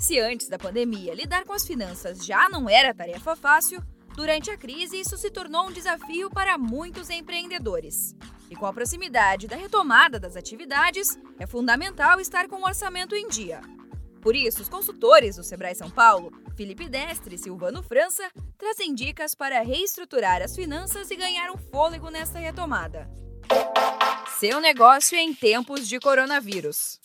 Se antes da pandemia lidar com as finanças já não era tarefa fácil, durante a crise isso se tornou um desafio para muitos empreendedores. E com a proximidade da retomada das atividades, é fundamental estar com o orçamento em dia. Por isso, os consultores do Sebrae São Paulo, Felipe Destre e Silvano França, trazem dicas para reestruturar as finanças e ganhar um fôlego nesta retomada. Seu negócio em tempos de coronavírus.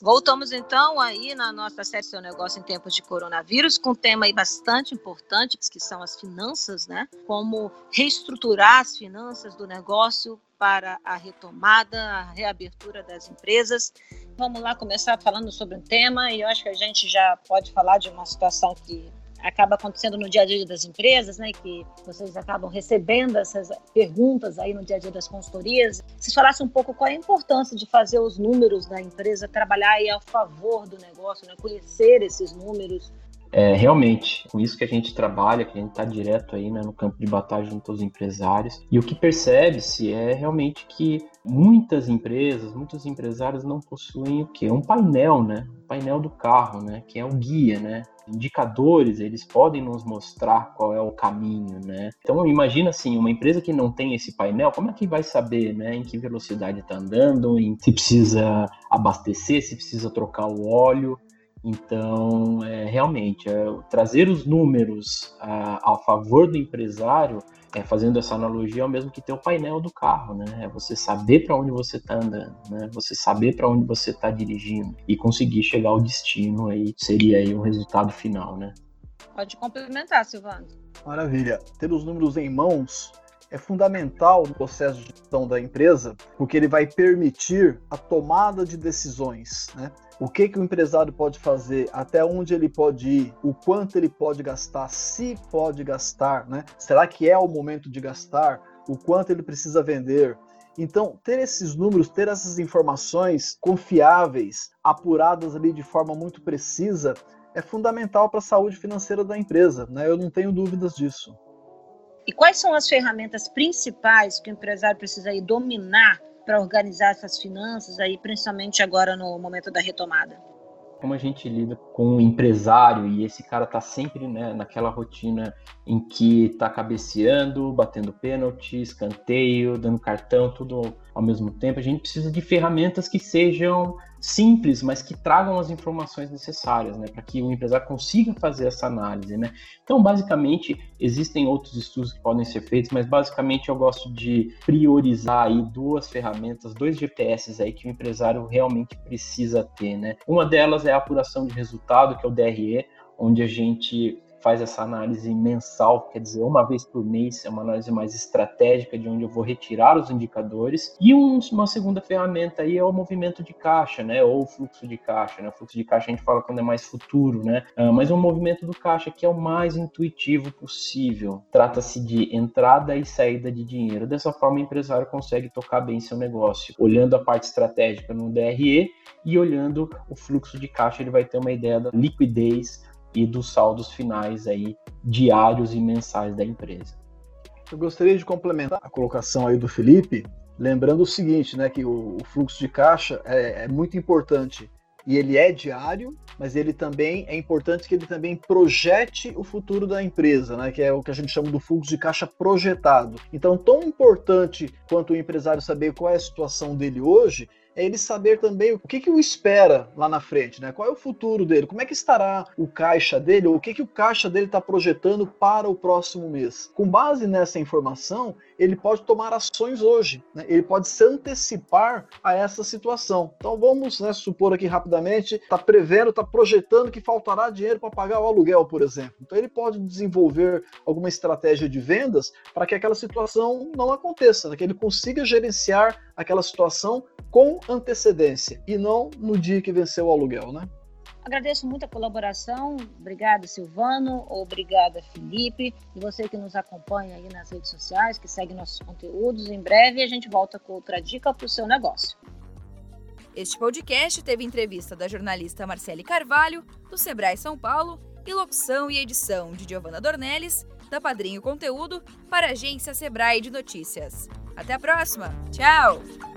Voltamos então aí na nossa série Seu Negócio em Tempos de Coronavírus, com um tema aí bastante importante, que são as finanças, né? Como reestruturar as finanças do negócio para a retomada, a reabertura das empresas. Vamos lá começar falando sobre um tema e eu acho que a gente já pode falar de uma situação que acaba acontecendo no dia a dia das empresas, né, que vocês acabam recebendo essas perguntas aí no dia a dia das consultorias. Se falasse um pouco qual é a importância de fazer os números da empresa trabalhar aí a favor do negócio, né, conhecer esses números, é, realmente, com isso que a gente trabalha, que a gente está direto aí né, no campo de batalha junto aos empresários, e o que percebe-se é realmente que muitas empresas, muitos empresários não possuem o quê? Um painel, né? Um painel do carro, né? Que é o guia, né? indicadores, eles podem nos mostrar qual é o caminho, né? Então imagina assim, uma empresa que não tem esse painel, como é que vai saber, né, em que velocidade está andando, em, se precisa abastecer, se precisa trocar o óleo, então, é, realmente, é, trazer os números a, a, favor do empresário, é, fazendo essa analogia, é o mesmo que ter o painel do carro, né? É você saber para onde você está andando, né? Você saber para onde você está dirigindo e conseguir chegar ao destino aí seria aí o resultado final, né? Pode complementar, Silvano. Maravilha. Ter os números em mãos é fundamental no processo de gestão da empresa, porque ele vai permitir a tomada de decisões, né? O que, que o empresário pode fazer, até onde ele pode ir, o quanto ele pode gastar, se pode gastar, né? Será que é o momento de gastar? O quanto ele precisa vender? Então, ter esses números, ter essas informações confiáveis, apuradas ali de forma muito precisa, é fundamental para a saúde financeira da empresa, né? Eu não tenho dúvidas disso. E quais são as ferramentas principais que o empresário precisa aí dominar para organizar essas finanças aí, principalmente agora no momento da retomada? Como a gente lida com o empresário e esse cara tá sempre né, naquela rotina em que tá cabeceando, batendo pênalti, escanteio, dando cartão, tudo ao mesmo tempo, a gente precisa de ferramentas que sejam simples, mas que tragam as informações necessárias, né, para que o empresário consiga fazer essa análise, né. Então, basicamente, existem outros estudos que podem ser feitos, mas basicamente eu gosto de priorizar aí duas ferramentas, dois GPS aí que o empresário realmente precisa ter, né. Uma delas é a apuração de resultado, que é o DRE, onde a gente faz essa análise mensal, quer dizer, uma vez por mês, é uma análise mais estratégica de onde eu vou retirar os indicadores. E um, uma segunda ferramenta aí é o movimento de caixa, né, ou fluxo de caixa, né? O fluxo de caixa a gente fala quando é mais futuro, né? Uh, mas o movimento do caixa que é o mais intuitivo possível. Trata-se de entrada e saída de dinheiro. Dessa forma, o empresário consegue tocar bem seu negócio, olhando a parte estratégica no DRE e olhando o fluxo de caixa, ele vai ter uma ideia da liquidez e dos saldos finais aí diários e mensais da empresa. Eu gostaria de complementar a colocação aí do Felipe, lembrando o seguinte, né, que o, o fluxo de caixa é, é muito importante e ele é diário, mas ele também é importante que ele também projete o futuro da empresa, né? Que é o que a gente chama do fluxo de caixa projetado. Então, tão importante quanto o empresário saber qual é a situação dele hoje, é ele saber também o que, que o espera lá na frente, né? Qual é o futuro dele? Como é que estará o caixa dele? Ou o que, que o caixa dele está projetando para o próximo mês? Com base nessa informação, ele pode tomar ações hoje, né? ele pode se antecipar a essa situação. Então vamos né, supor aqui rapidamente, está prevendo, está projetando que faltará dinheiro para pagar o aluguel, por exemplo. Então ele pode desenvolver alguma estratégia de vendas para que aquela situação não aconteça, né? que ele consiga gerenciar aquela situação com antecedência e não no dia que venceu o aluguel, né? Agradeço muito a colaboração. Obrigada, Silvano. Obrigada, Felipe. E você que nos acompanha aí nas redes sociais, que segue nossos conteúdos. Em breve a gente volta com outra dica para o seu negócio. Este podcast teve entrevista da jornalista Marcele Carvalho, do Sebrae São Paulo, e locução e edição de Giovanna Dornelles, da Padrinho Conteúdo, para a agência Sebrae de Notícias. Até a próxima. Tchau!